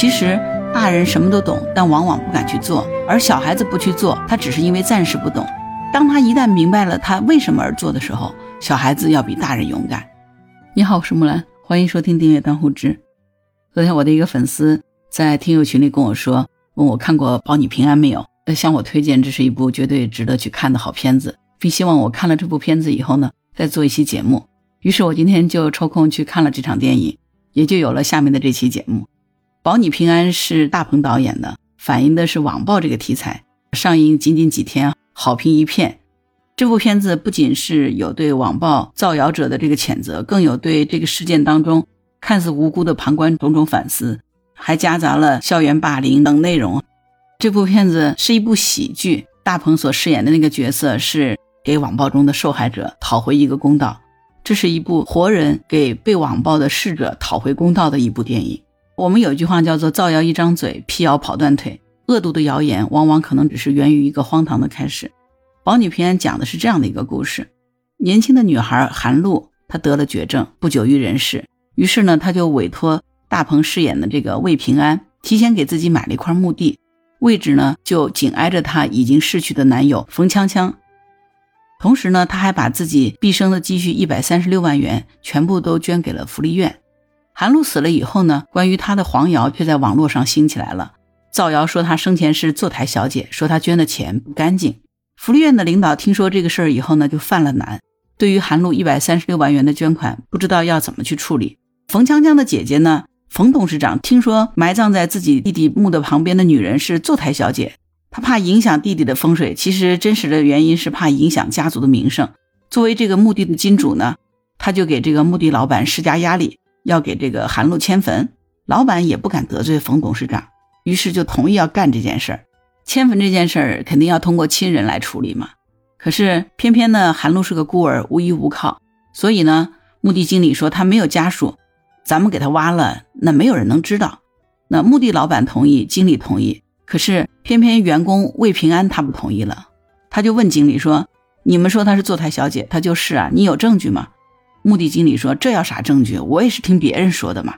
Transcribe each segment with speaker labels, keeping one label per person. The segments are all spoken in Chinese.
Speaker 1: 其实大人什么都懂，但往往不敢去做；而小孩子不去做，他只是因为暂时不懂。当他一旦明白了他为什么而做的时候，小孩子要比大人勇敢。你好，我是木兰，欢迎收听订阅当户知。昨天我的一个粉丝在听友群里跟我说，问我看过《保你平安》没有？向我推荐这是一部绝对值得去看的好片子，并希望我看了这部片子以后呢，再做一期节目。于是我今天就抽空去看了这场电影，也就有了下面的这期节目。《保你平安》是大鹏导演的，反映的是网暴这个题材。上映仅仅几天，好评一片。这部片子不仅是有对网暴造谣者的这个谴责，更有对这个事件当中看似无辜的旁观种种反思，还夹杂了校园霸凌等内容。这部片子是一部喜剧，大鹏所饰演的那个角色是给网暴中的受害者讨回一个公道。这是一部活人给被网暴的逝者讨回公道的一部电影。我们有一句话叫做“造谣一张嘴，辟谣跑断腿”。恶毒的谣言往往可能只是源于一个荒唐的开始。保你平安讲的是这样的一个故事：年轻的女孩韩露，她得了绝症，不久于人世。于是呢，她就委托大鹏饰演的这个魏平安，提前给自己买了一块墓地。位置呢，就紧挨着她已经逝去的男友冯锵锵。同时呢，她还把自己毕生的积蓄一百三十六万元全部都捐给了福利院。韩露死了以后呢，关于她的黄谣却在网络上兴起来了，造谣说她生前是坐台小姐，说她捐的钱不干净。福利院的领导听说这个事儿以后呢，就犯了难，对于韩露一百三十六万元的捐款，不知道要怎么去处理。冯锵锵的姐姐呢？冯董事长听说埋葬在自己弟弟墓的旁边的女人是坐台小姐，他怕影响弟弟的风水。其实真实的原因是怕影响家族的名声。作为这个墓地的金主呢，他就给这个墓地老板施加压力，要给这个韩露迁坟。老板也不敢得罪冯董事长，于是就同意要干这件事儿。迁坟这件事儿肯定要通过亲人来处理嘛。可是偏偏呢，韩露是个孤儿，无依无靠，所以呢，墓地经理说他没有家属。咱们给他挖了，那没有人能知道。那墓地老板同意，经理同意，可是偏偏员工魏平安他不同意了。他就问经理说：“你们说她是坐台小姐，她就是啊，你有证据吗？”墓地经理说：“这要啥证据？我也是听别人说的嘛。”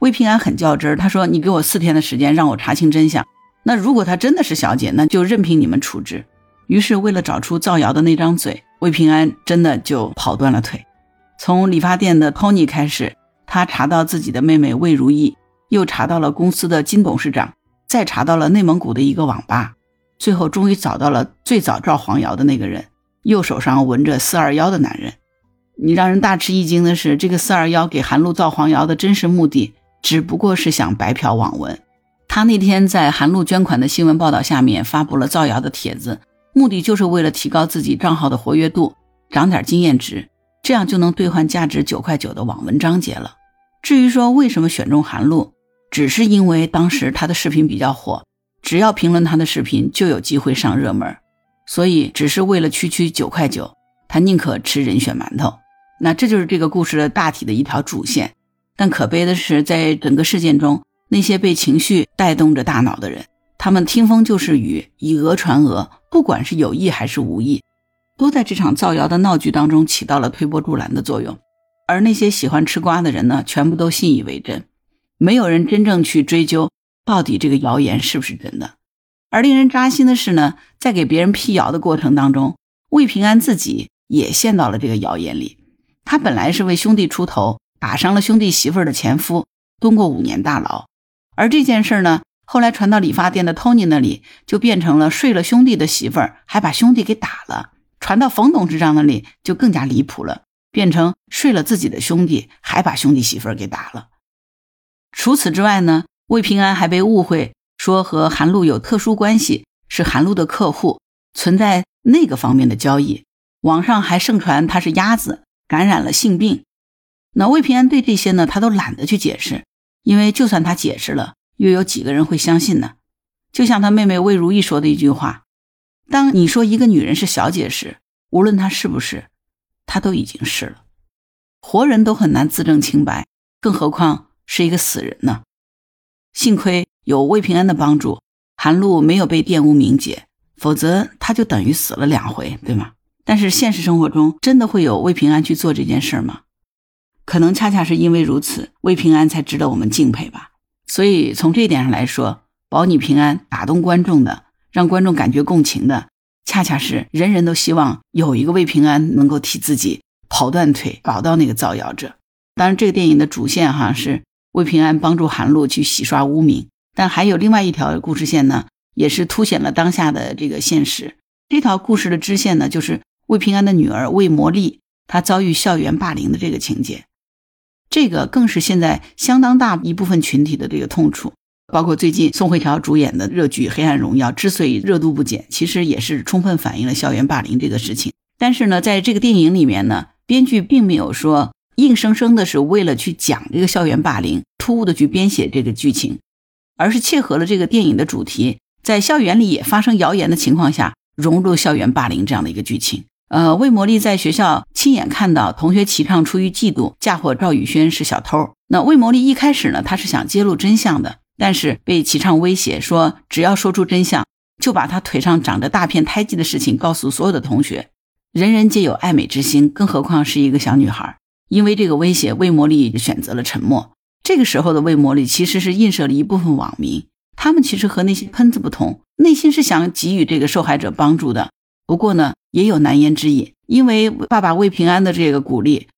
Speaker 1: 魏平安很较真儿，他说：“你给我四天的时间，让我查清真相。那如果她真的是小姐，那就任凭你们处置。”于是为了找出造谣的那张嘴，魏平安真的就跑断了腿。从理发店的 Tony 开始。他查到自己的妹妹魏如意，又查到了公司的金董事长，再查到了内蒙古的一个网吧，最后终于找到了最早造黄谣的那个人，右手上纹着四二幺的男人。你让人大吃一惊的是，这个四二幺给韩露造黄谣的真实目的，只不过是想白嫖网文。他那天在韩露捐款的新闻报道下面发布了造谣的帖子，目的就是为了提高自己账号的活跃度，涨点经验值。这样就能兑换价值九块九的网文章节了。至于说为什么选中韩露，只是因为当时他的视频比较火，只要评论他的视频就有机会上热门，所以只是为了区区九块九，他宁可吃人血馒头。那这就是这个故事的大体的一条主线。但可悲的是，在整个事件中，那些被情绪带动着大脑的人，他们听风就是雨，以讹传讹，不管是有意还是无意。都在这场造谣的闹剧当中起到了推波助澜的作用，而那些喜欢吃瓜的人呢，全部都信以为真，没有人真正去追究到底这个谣言是不是真的。而令人扎心的是呢，在给别人辟谣的过程当中，魏平安自己也陷到了这个谣言里。他本来是为兄弟出头，打伤了兄弟媳妇儿的前夫，蹲过五年大牢。而这件事呢，后来传到理发店的 Tony 那里，就变成了睡了兄弟的媳妇儿，还把兄弟给打了。传到冯董事长那里就更加离谱了，变成睡了自己的兄弟，还把兄弟媳妇儿给打了。除此之外呢，魏平安还被误会说和韩露有特殊关系，是韩露的客户，存在那个方面的交易。网上还盛传他是鸭子，感染了性病。那魏平安对这些呢，他都懒得去解释，因为就算他解释了，又有几个人会相信呢？就像他妹妹魏如意说的一句话。当你说一个女人是小姐时，无论她是不是，她都已经是了。活人都很难自证清白，更何况是一个死人呢？幸亏有魏平安的帮助，韩露没有被玷污名节，否则她就等于死了两回，对吗？但是现实生活中真的会有魏平安去做这件事吗？可能恰恰是因为如此，魏平安才值得我们敬佩吧。所以从这一点上来说，保你平安打动观众的，让观众感觉共情的，恰恰是人人都希望有一个魏平安能够替自己跑断腿，保到那个造谣者。当然，这个电影的主线哈是魏平安帮助韩露去洗刷污名，但还有另外一条故事线呢，也是凸显了当下的这个现实。这条故事的支线呢，就是魏平安的女儿魏魔莉，她遭遇校园霸凌的这个情节。这个更是现在相当大一部分群体的这个痛处，包括最近宋慧乔主演的热剧《黑暗荣耀》之所以热度不减，其实也是充分反映了校园霸凌这个事情。但是呢，在这个电影里面呢，编剧并没有说硬生生的是为了去讲这个校园霸凌，突兀的去编写这个剧情，而是切合了这个电影的主题，在校园里也发生谣言的情况下。融入校园霸凌这样的一个剧情，呃，魏魔力在学校亲眼看到同学齐畅出于嫉妒嫁祸赵宇轩是小偷。那魏魔力一开始呢，他是想揭露真相的，但是被齐畅威胁说，只要说出真相，就把他腿上长着大片胎记的事情告诉所有的同学。人人皆有爱美之心，更何况是一个小女孩。因为这个威胁，魏魔力选择了沉默。这个时候的魏魔力其实是映射了一部分网民。他们其实和那些喷子不同，内心是想给予这个受害者帮助的。不过呢，也有难言之隐。因为爸爸魏平安的这个鼓励，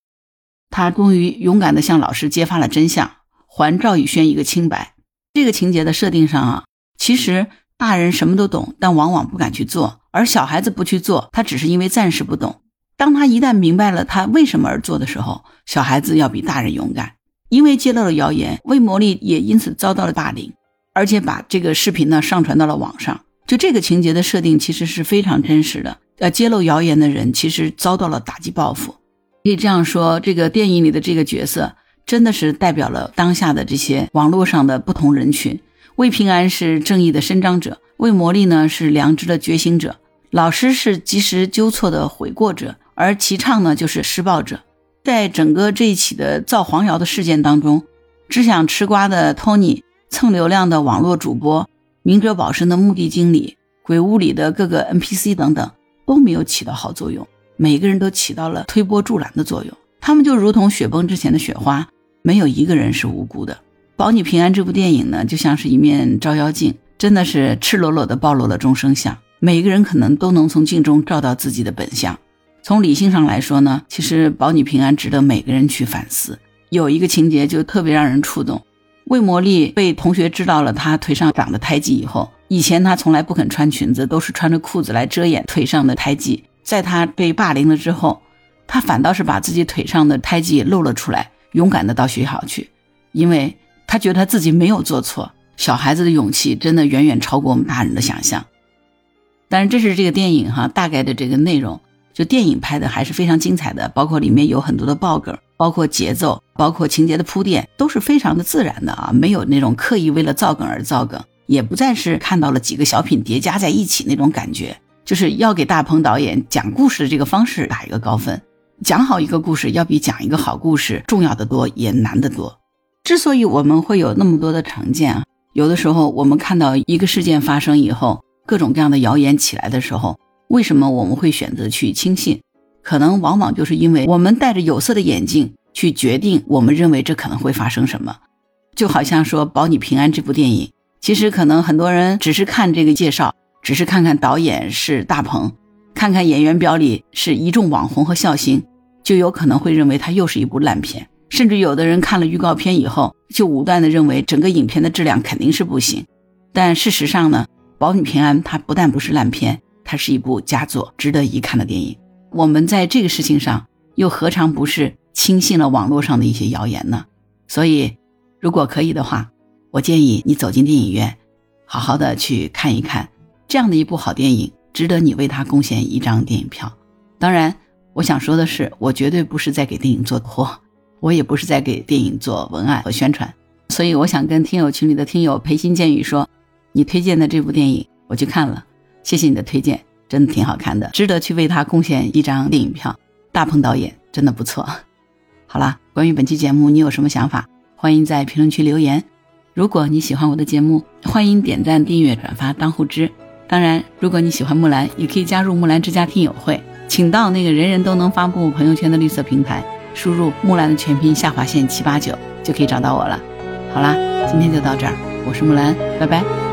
Speaker 1: 他终于勇敢地向老师揭发了真相，还赵宇轩一个清白。这个情节的设定上啊，其实大人什么都懂，但往往不敢去做；而小孩子不去做，他只是因为暂时不懂。当他一旦明白了他为什么而做的时候，小孩子要比大人勇敢。因为揭露了谣言，魏魔力也因此遭到了霸凌。而且把这个视频呢上传到了网上，就这个情节的设定其实是非常真实的。呃，揭露谣言的人其实遭到了打击报复，可以这样说，这个电影里的这个角色真的是代表了当下的这些网络上的不同人群。魏平安是正义的伸张者，魏魔力呢是良知的觉醒者，老师是及时纠错的悔过者，而齐畅呢就是施暴者。在整个这一起的造黄谣的事件当中，只想吃瓜的托尼。蹭流量的网络主播、明哲保身的墓地经理、鬼屋里的各个 NPC 等等都没有起到好作用，每个人都起到了推波助澜的作用。他们就如同雪崩之前的雪花，没有一个人是无辜的。《保你平安》这部电影呢，就像是一面照妖镜，真的是赤裸裸地暴露了众生相。每个人可能都能从镜中照到自己的本相。从理性上来说呢，其实《保你平安》值得每个人去反思。有一个情节就特别让人触动。魏魔力被同学知道了她腿上长的胎记以后，以前她从来不肯穿裙子，都是穿着裤子来遮掩腿上的胎记。在她被霸凌了之后，他反倒是把自己腿上的胎记露了出来，勇敢的到学校去，因为他觉得他自己没有做错。小孩子的勇气真的远远超过我们大人的想象。但是这是这个电影哈大概的这个内容，就电影拍的还是非常精彩的，包括里面有很多的爆梗。包括节奏，包括情节的铺垫，都是非常的自然的啊，没有那种刻意为了造梗而造梗，也不再是看到了几个小品叠加在一起那种感觉。就是要给大鹏导演讲故事的这个方式打一个高分。讲好一个故事，要比讲一个好故事重要的多，也难得多。之所以我们会有那么多的成见啊，有的时候我们看到一个事件发生以后，各种各样的谣言起来的时候，为什么我们会选择去轻信？可能往往就是因为我们戴着有色的眼镜去决定，我们认为这可能会发生什么，就好像说《保你平安》这部电影，其实可能很多人只是看这个介绍，只是看看导演是大鹏，看看演员表里是一众网红和笑星，就有可能会认为它又是一部烂片，甚至有的人看了预告片以后，就武断的认为整个影片的质量肯定是不行。但事实上呢，《保你平安》它不但不是烂片，它是一部佳作，值得一看的电影。我们在这个事情上又何尝不是轻信了网络上的一些谣言呢？所以，如果可以的话，我建议你走进电影院，好好的去看一看这样的一部好电影，值得你为它贡献一张电影票。当然，我想说的是，我绝对不是在给电影做托，我也不是在给电影做文案和宣传。所以，我想跟听友群里的听友培心建语说，你推荐的这部电影我去看了，谢谢你的推荐。真的挺好看的，值得去为他贡献一张电影票。大鹏导演真的不错。好啦，关于本期节目，你有什么想法？欢迎在评论区留言。如果你喜欢我的节目，欢迎点赞、订阅、转发、当护知。当然，如果你喜欢木兰，也可以加入木兰之家听友会，请到那个人人都能发布朋友圈的绿色平台，输入木兰的全拼下划线七八九，就可以找到我了。好啦。今天就到这儿，我是木兰，拜拜。